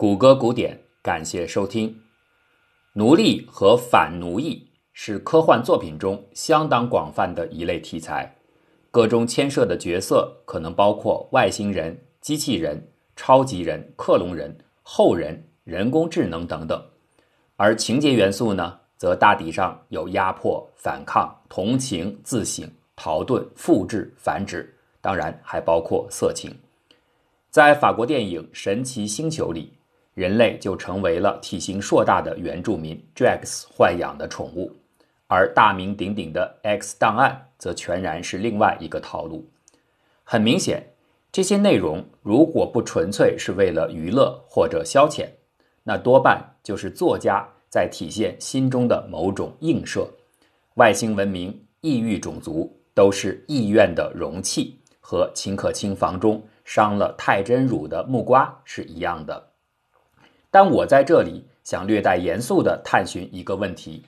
谷歌古典，感谢收听。奴隶和反奴役是科幻作品中相当广泛的一类题材，各中牵涉的角色可能包括外星人、机器人、超级人、克隆人、后人、人工智能等等，而情节元素呢，则大体上有压迫、反抗、同情、自省、逃遁、复制、繁殖，当然还包括色情。在法国电影《神奇星球》里，人类就成为了体型硕大的原住民 Drax 豢养的宠物，而大名鼎鼎的《X 档案》则全然是另外一个套路。很明显，这些内容如果不纯粹是为了娱乐或者消遣，那多半就是作家在体现心中的某种映射。外星文明、异域种族都是意愿的容器，和秦可卿房中。伤了太真乳的木瓜是一样的，但我在这里想略带严肃地探寻一个问题：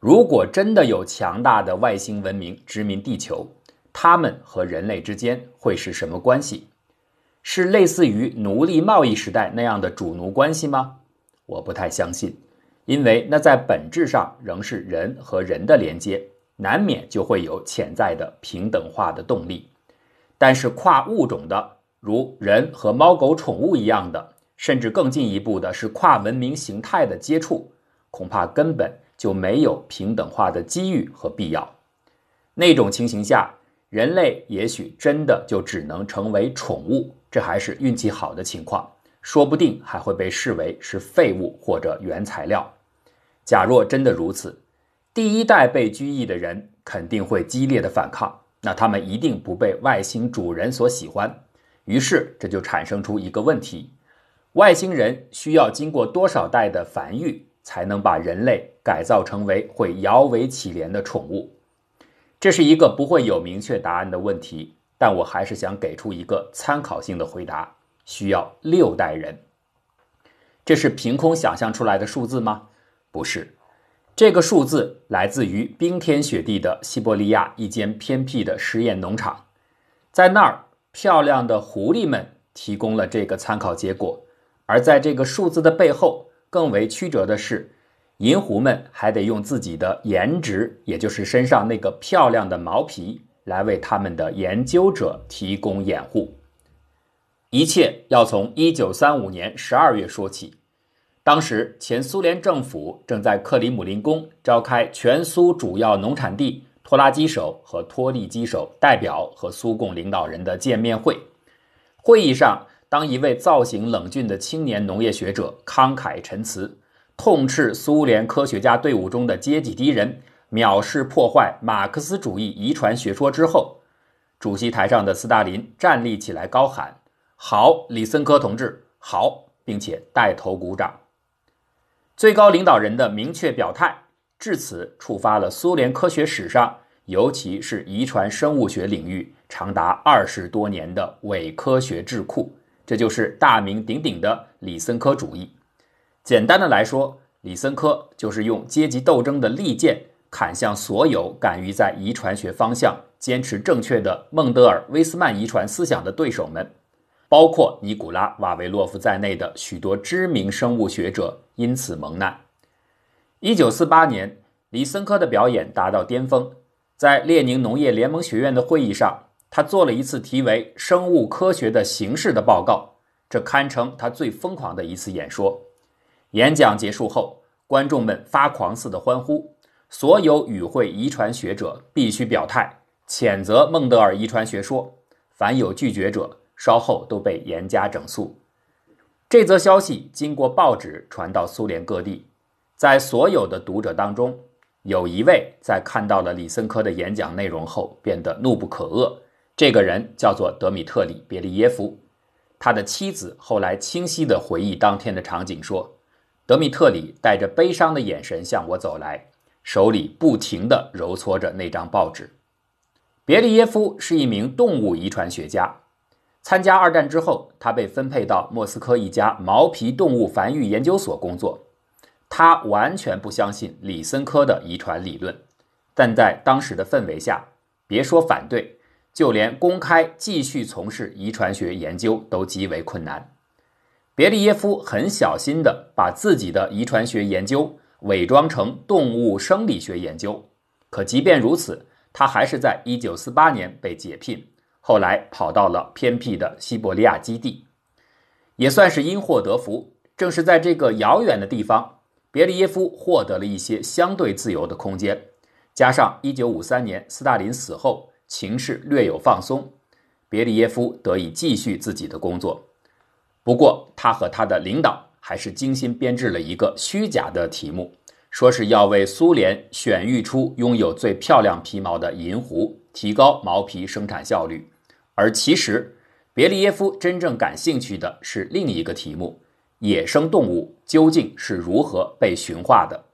如果真的有强大的外星文明殖民地球，他们和人类之间会是什么关系？是类似于奴隶贸易时代那样的主奴关系吗？我不太相信，因为那在本质上仍是人和人的连接，难免就会有潜在的平等化的动力。但是跨物种的。如人和猫狗宠物一样的，甚至更进一步的是跨文明形态的接触，恐怕根本就没有平等化的机遇和必要。那种情形下，人类也许真的就只能成为宠物，这还是运气好的情况，说不定还会被视为是废物或者原材料。假若真的如此，第一代被拘役的人肯定会激烈的反抗，那他们一定不被外星主人所喜欢。于是，这就产生出一个问题：外星人需要经过多少代的繁育，才能把人类改造成为会摇尾乞怜的宠物？这是一个不会有明确答案的问题，但我还是想给出一个参考性的回答：需要六代人。这是凭空想象出来的数字吗？不是，这个数字来自于冰天雪地的西伯利亚一间偏僻的实验农场，在那儿。漂亮的狐狸们提供了这个参考结果，而在这个数字的背后，更为曲折的是，银狐们还得用自己的颜值，也就是身上那个漂亮的毛皮，来为他们的研究者提供掩护。一切要从一九三五年十二月说起，当时前苏联政府正在克里姆林宫召开全苏主要农产地。拖拉机手和拖力机手代表和苏共领导人的见面会。会议上，当一位造型冷峻的青年农业学者慷慨陈词，痛斥苏联科学家队伍中的阶级敌人藐视破坏马克思主义遗传学说之后，主席台上的斯大林站立起来高喊：“好，李森科同志，好！”并且带头鼓掌。最高领导人的明确表态。至此，触发了苏联科学史上，尤其是遗传生物学领域长达二十多年的伪科学智库，这就是大名鼎鼎的李森科主义。简单的来说，李森科就是用阶级斗争的利剑砍向所有敢于在遗传学方向坚持正确的孟德尔威斯曼遗传思想的对手们，包括尼古拉瓦维洛夫在内的许多知名生物学者因此蒙难。一九四八年，李森科的表演达到巅峰。在列宁农业联盟学院的会议上，他做了一次题为《生物科学的形式》的报告，这堪称他最疯狂的一次演说。演讲结束后，观众们发狂似的欢呼。所有与会遗传学者必须表态，谴责孟德尔遗传学说。凡有拒绝者，稍后都被严加整肃。这则消息经过报纸传到苏联各地。在所有的读者当中，有一位在看到了李森科的演讲内容后变得怒不可遏。这个人叫做德米特里·别利耶夫。他的妻子后来清晰地回忆当天的场景说：“德米特里带着悲伤的眼神向我走来，手里不停地揉搓着那张报纸。”别利耶夫是一名动物遗传学家。参加二战之后，他被分配到莫斯科一家毛皮动物繁育研究所工作。他完全不相信李森科的遗传理论，但在当时的氛围下，别说反对，就连公开继续从事遗传学研究都极为困难。别利耶夫很小心地把自己的遗传学研究伪装成动物生理学研究，可即便如此，他还是在1948年被解聘，后来跑到了偏僻的西伯利亚基地，也算是因祸得福。正是在这个遥远的地方，别利耶夫获得了一些相对自由的空间，加上1953年斯大林死后，情势略有放松，别利耶夫得以继续自己的工作。不过，他和他的领导还是精心编制了一个虚假的题目，说是要为苏联选育出拥有最漂亮皮毛的银狐，提高毛皮生产效率。而其实，别利耶夫真正感兴趣的是另一个题目：野生动物究竟是如何被驯化的？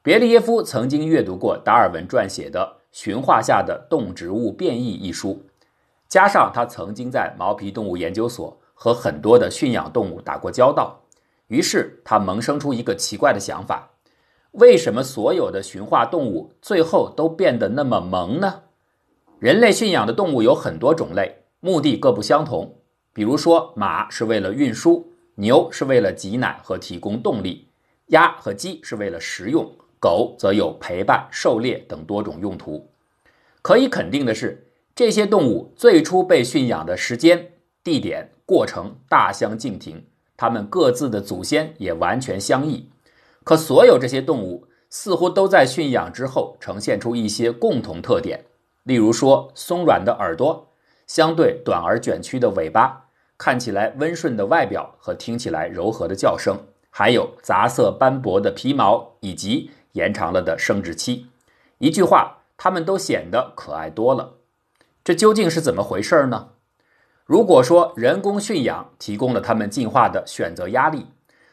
别利耶夫曾经阅读过达尔文撰写的《驯化下的动植物变异》一书，加上他曾经在毛皮动物研究所。和很多的驯养动物打过交道，于是他萌生出一个奇怪的想法：为什么所有的驯化动物最后都变得那么萌呢？人类驯养的动物有很多种类，目的各不相同。比如说，马是为了运输，牛是为了挤奶和提供动力，鸭和鸡是为了食用，狗则有陪伴、狩猎等多种用途。可以肯定的是，这些动物最初被驯养的时间、地点。过程大相径庭，它们各自的祖先也完全相异。可所有这些动物似乎都在驯养之后呈现出一些共同特点，例如说松软的耳朵、相对短而卷曲的尾巴、看起来温顺的外表和听起来柔和的叫声，还有杂色斑驳的皮毛以及延长了的生殖期。一句话，它们都显得可爱多了。这究竟是怎么回事呢？如果说人工驯养提供了他们进化的选择压力，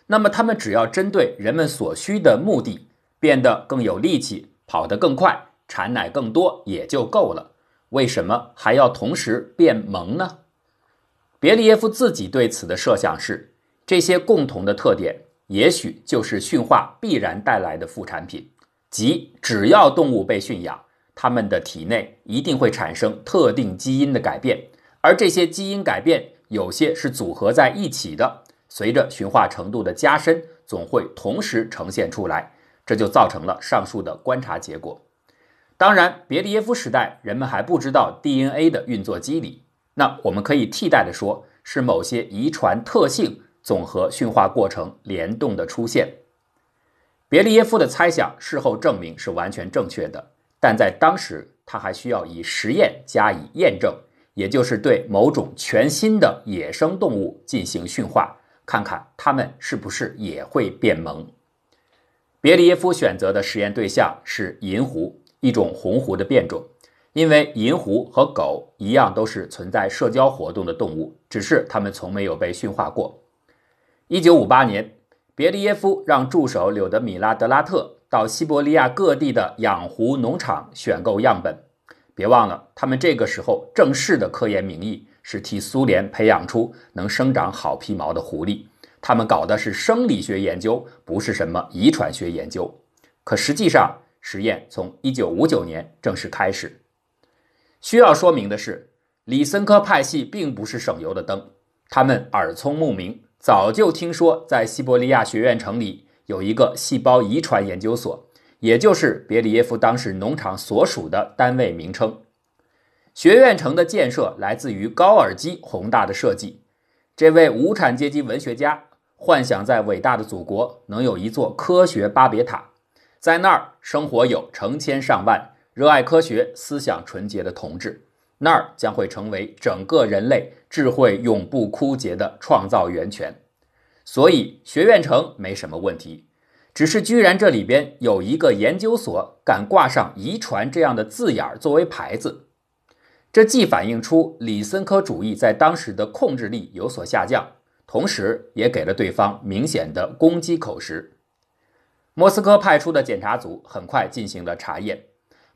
那么他们只要针对人们所需的目的变得更有力气、跑得更快、产奶更多也就够了。为什么还要同时变萌呢？别利耶夫自己对此的设想是：这些共同的特点也许就是驯化必然带来的副产品，即只要动物被驯养，它们的体内一定会产生特定基因的改变。而这些基因改变有些是组合在一起的，随着驯化程度的加深，总会同时呈现出来，这就造成了上述的观察结果。当然，别利耶夫时代人们还不知道 DNA 的运作机理，那我们可以替代的说，是某些遗传特性总和驯化过程联动的出现。别利耶夫的猜想事后证明是完全正确的，但在当时他还需要以实验加以验证。也就是对某种全新的野生动物进行驯化，看看它们是不是也会变萌。别利耶夫选择的实验对象是银狐，一种红狐的变种。因为银狐和狗一样都是存在社交活动的动物，只是它们从没有被驯化过。一九五八年，别利耶夫让助手柳德米拉·德拉特到西伯利亚各地的养狐农场选购样本。别忘了，他们这个时候正式的科研名义是替苏联培养出能生长好皮毛的狐狸。他们搞的是生理学研究，不是什么遗传学研究。可实际上，实验从1959年正式开始。需要说明的是，李森科派系并不是省油的灯，他们耳聪目明，早就听说在西伯利亚学院城里有一个细胞遗传研究所。也就是别里耶夫当时农场所属的单位名称。学院城的建设来自于高尔基宏大的设计。这位无产阶级文学家幻想在伟大的祖国能有一座科学巴别塔，在那儿生活有成千上万热爱科学、思想纯洁的同志，那儿将会成为整个人类智慧永不枯竭的创造源泉。所以学院城没什么问题。只是，居然这里边有一个研究所敢挂上“遗传”这样的字眼儿作为牌子，这既反映出李森科主义在当时的控制力有所下降，同时也给了对方明显的攻击口实。莫斯科派出的检查组很快进行了查验，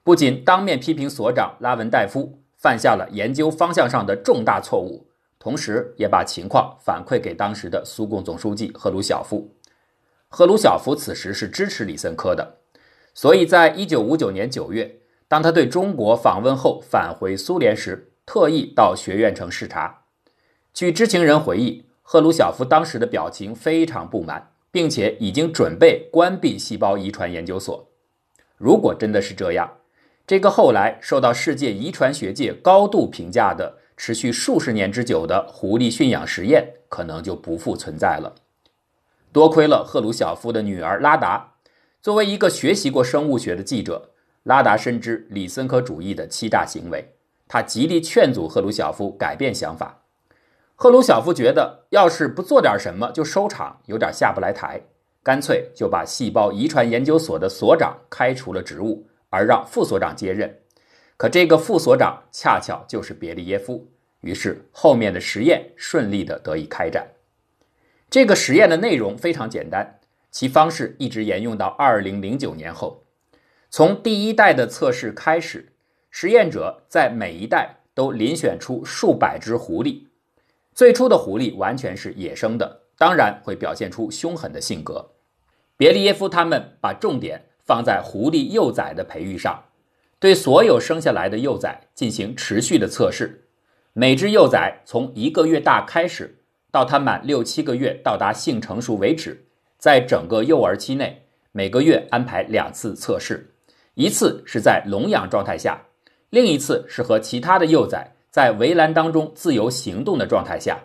不仅当面批评所长拉文戴夫犯下了研究方向上的重大错误，同时也把情况反馈给当时的苏共总书记赫鲁晓夫。赫鲁晓夫此时是支持李森科的，所以在一九五九年九月，当他对中国访问后返回苏联时，特意到学院城视察。据知情人回忆，赫鲁晓夫当时的表情非常不满，并且已经准备关闭细胞遗传研究所。如果真的是这样，这个后来受到世界遗传学界高度评价的、持续数十年之久的狐狸驯养实验，可能就不复存在了。多亏了赫鲁晓夫的女儿拉达，作为一个学习过生物学的记者，拉达深知李森科主义的欺诈行为，他极力劝阻赫鲁晓夫改变想法。赫鲁晓夫觉得，要是不做点什么就收场，有点下不来台，干脆就把细胞遗传研究所的所长开除了职务，而让副所长接任。可这个副所长恰巧就是别利耶夫，于是后面的实验顺利的得以开展。这个实验的内容非常简单，其方式一直沿用到二零零九年后。从第一代的测试开始，实验者在每一代都遴选出数百只狐狸。最初的狐狸完全是野生的，当然会表现出凶狠的性格。别利耶夫他们把重点放在狐狸幼崽的培育上，对所有生下来的幼崽进行持续的测试。每只幼崽从一个月大开始，到它满六七个月到达性成熟为止，在整个幼儿期内，每个月安排两次测试，一次是在笼养状态下，另一次是和其他的幼崽。在围栏当中自由行动的状态下，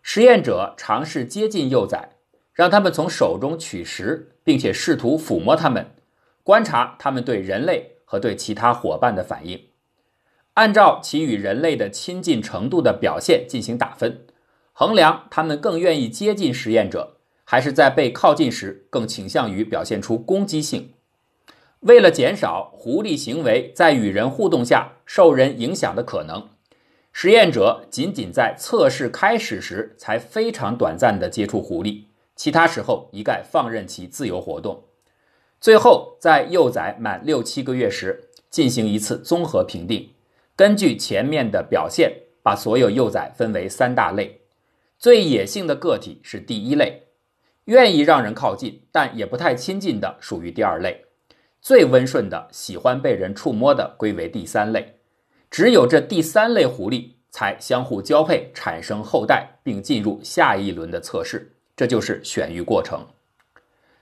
实验者尝试接近幼崽，让他们从手中取食，并且试图抚摸它们，观察它们对人类和对其他伙伴的反应。按照其与人类的亲近程度的表现进行打分，衡量它们更愿意接近实验者，还是在被靠近时更倾向于表现出攻击性。为了减少狐狸行为在与人互动下受人影响的可能。实验者仅仅在测试开始时才非常短暂地接触狐狸，其他时候一概放任其自由活动。最后，在幼崽满六七个月时进行一次综合评定，根据前面的表现，把所有幼崽分为三大类。最野性的个体是第一类，愿意让人靠近但也不太亲近的属于第二类，最温顺的喜欢被人触摸的归为第三类。只有这第三类狐狸才相互交配，产生后代，并进入下一轮的测试，这就是选育过程。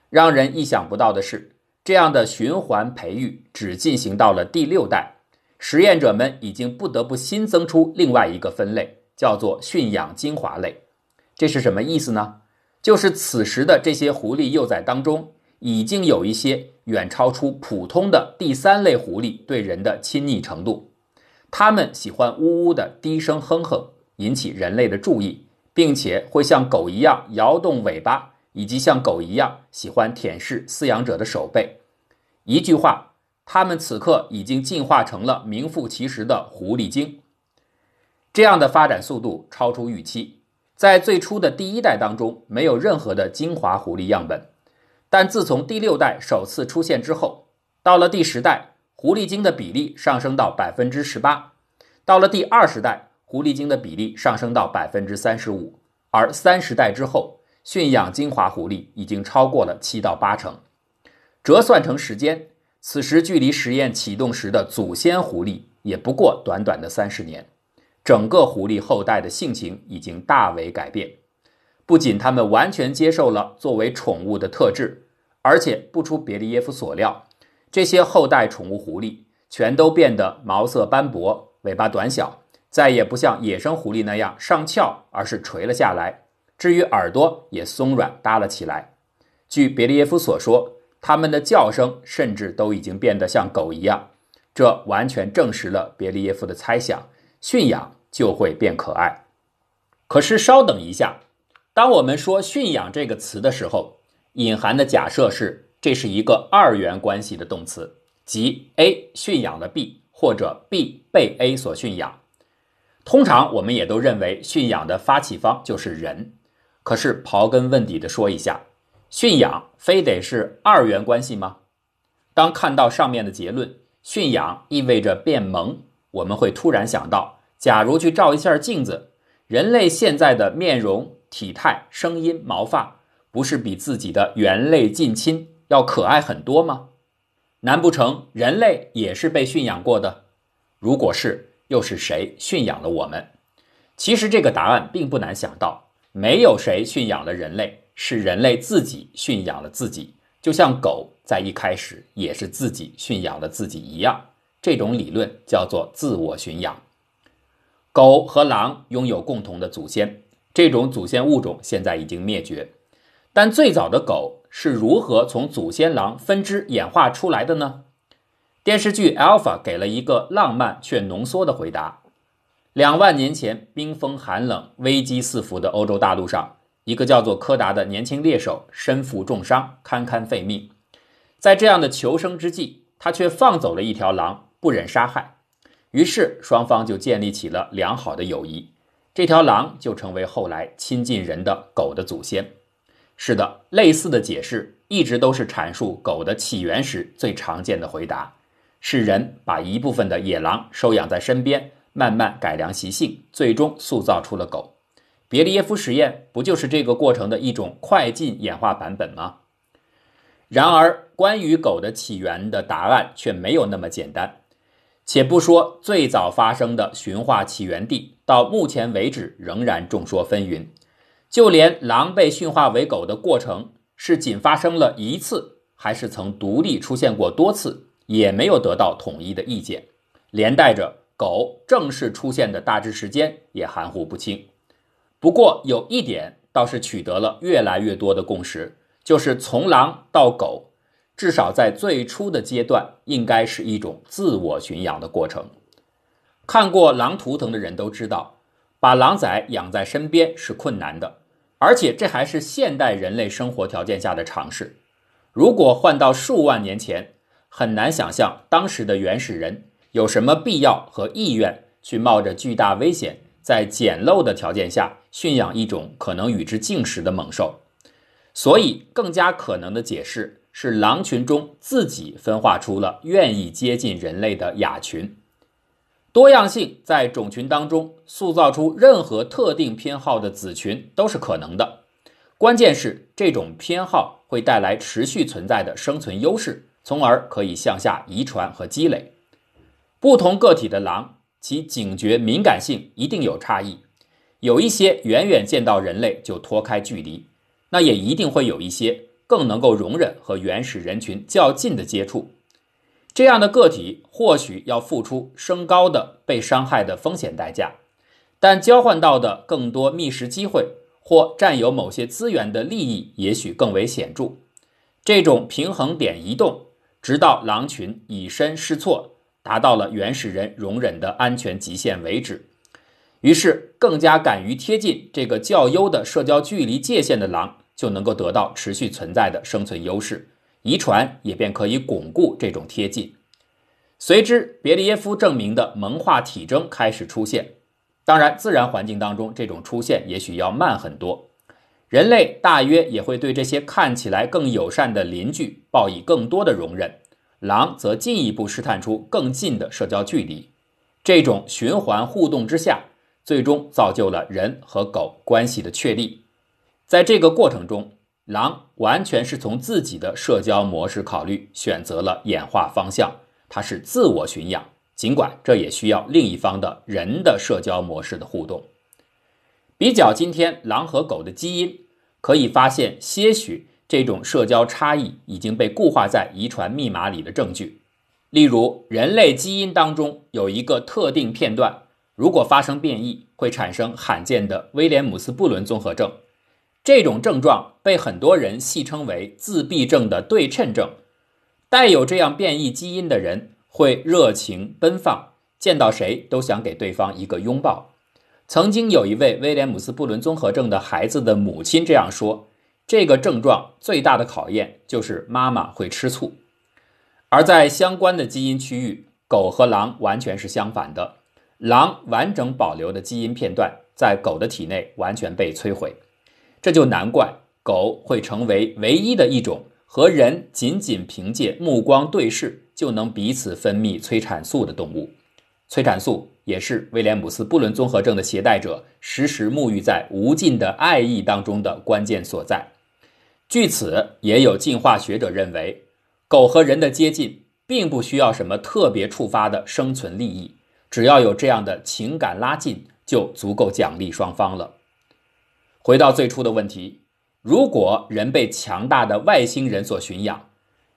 让人意想不到的是，这样的循环培育只进行到了第六代，实验者们已经不得不新增出另外一个分类，叫做驯养精华类。这是什么意思呢？就是此时的这些狐狸幼崽当中，已经有一些远超出普通的第三类狐狸对人的亲昵程度。它们喜欢呜呜的低声哼哼，引起人类的注意，并且会像狗一样摇动尾巴，以及像狗一样喜欢舔舐饲养者的手背。一句话，它们此刻已经进化成了名副其实的狐狸精。这样的发展速度超出预期。在最初的第一代当中，没有任何的精华狐狸样本，但自从第六代首次出现之后，到了第十代。狐狸精的比例上升到百分之十八，到了第二十代，狐狸精的比例上升到百分之三十五，而三十代之后，驯养精华狐狸已经超过了七到八成。折算成时间，此时距离实验启动时的祖先狐狸也不过短短的三十年。整个狐狸后代的性情已经大为改变，不仅他们完全接受了作为宠物的特质，而且不出别利耶夫所料。这些后代宠物狐狸全都变得毛色斑驳，尾巴短小，再也不像野生狐狸那样上翘，而是垂了下来。至于耳朵也松软耷了起来。据别利耶夫所说，它们的叫声甚至都已经变得像狗一样。这完全证实了别利耶夫的猜想：驯养就会变可爱。可是稍等一下，当我们说“驯养”这个词的时候，隐含的假设是。这是一个二元关系的动词，即 A 驯养了 B，或者 B 被 A 所驯养。通常我们也都认为驯养的发起方就是人。可是刨根问底的说一下，驯养非得是二元关系吗？当看到上面的结论，驯养意味着变萌，我们会突然想到，假如去照一下镜子，人类现在的面容、体态、声音、毛发，不是比自己的猿类近亲？要可爱很多吗？难不成人类也是被驯养过的？如果是，又是谁驯养了我们？其实这个答案并不难想到，没有谁驯养了人类，是人类自己驯养了自己，就像狗在一开始也是自己驯养了自己一样。这种理论叫做自我驯养。狗和狼拥有共同的祖先，这种祖先物种现在已经灭绝。但最早的狗是如何从祖先狼分支演化出来的呢？电视剧《Alpha》给了一个浪漫却浓缩的回答。两万年前，冰封寒冷、危机四伏的欧洲大陆上，一个叫做柯达的年轻猎手身负重伤，堪堪废命。在这样的求生之际，他却放走了一条狼，不忍杀害。于是，双方就建立起了良好的友谊。这条狼就成为后来亲近人的狗的祖先。是的，类似的解释一直都是阐述狗的起源时最常见的回答：是人把一部分的野狼收养在身边，慢慢改良习性，最终塑造出了狗。别利耶夫实验不就是这个过程的一种快进演化版本吗？然而，关于狗的起源的答案却没有那么简单。且不说最早发生的驯化起源地，到目前为止仍然众说纷纭。就连狼被驯化为狗的过程是仅发生了一次，还是曾独立出现过多次，也没有得到统一的意见。连带着狗正式出现的大致时间也含糊不清。不过有一点倒是取得了越来越多的共识，就是从狼到狗。至少在最初的阶段，应该是一种自我驯养的过程。看过狼图腾的人都知道，把狼崽养在身边是困难的，而且这还是现代人类生活条件下的尝试。如果换到数万年前，很难想象当时的原始人有什么必要和意愿去冒着巨大危险，在简陋的条件下驯养一种可能与之竞食的猛兽。所以，更加可能的解释。是狼群中自己分化出了愿意接近人类的亚群，多样性在种群当中塑造出任何特定偏好的子群都是可能的。关键是这种偏好会带来持续存在的生存优势，从而可以向下遗传和积累。不同个体的狼，其警觉敏感性一定有差异，有一些远远见到人类就拖开距离，那也一定会有一些。更能够容忍和原始人群较近的接触，这样的个体或许要付出升高的被伤害的风险代价，但交换到的更多觅食机会或占有某些资源的利益也许更为显著。这种平衡点移动，直到狼群以身试错，达到了原始人容忍的安全极限为止。于是，更加敢于贴近这个较优的社交距离界限的狼。就能够得到持续存在的生存优势，遗传也便可以巩固这种贴近。随之，别利耶夫证明的萌化体征开始出现。当然，自然环境当中这种出现也许要慢很多。人类大约也会对这些看起来更友善的邻居报以更多的容忍，狼则进一步试探出更近的社交距离。这种循环互动之下，最终造就了人和狗关系的确立。在这个过程中，狼完全是从自己的社交模式考虑，选择了演化方向。它是自我驯养，尽管这也需要另一方的人的社交模式的互动。比较今天狼和狗的基因，可以发现些许这种社交差异已经被固化在遗传密码里的证据。例如，人类基因当中有一个特定片段，如果发生变异，会产生罕见的威廉姆斯布伦综合症。这种症状被很多人戏称为自闭症的对称症。带有这样变异基因的人会热情奔放，见到谁都想给对方一个拥抱。曾经有一位威廉姆斯布伦综合症的孩子的母亲这样说：“这个症状最大的考验就是妈妈会吃醋。”而在相关的基因区域，狗和狼完全是相反的。狼完整保留的基因片段在狗的体内完全被摧毁。这就难怪狗会成为唯一的一种和人仅仅凭借目光对视就能彼此分泌催产素的动物。催产素也是威廉姆斯布伦综合症的携带者时时沐浴在无尽的爱意当中的关键所在。据此，也有进化学者认为，狗和人的接近并不需要什么特别触发的生存利益，只要有这样的情感拉近，就足够奖励双方了。回到最初的问题，如果人被强大的外星人所驯养，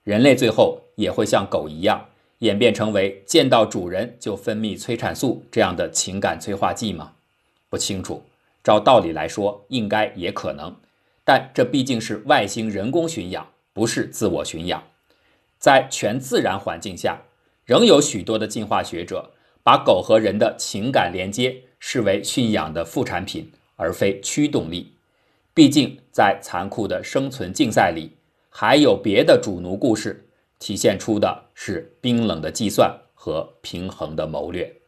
人类最后也会像狗一样演变成为见到主人就分泌催产素这样的情感催化剂吗？不清楚。照道理来说，应该也可能，但这毕竟是外星人工驯养，不是自我驯养。在全自然环境下，仍有许多的进化学者把狗和人的情感连接视为驯养的副产品，而非驱动力。毕竟，在残酷的生存竞赛里，还有别的主奴故事，体现出的是冰冷的计算和平衡的谋略。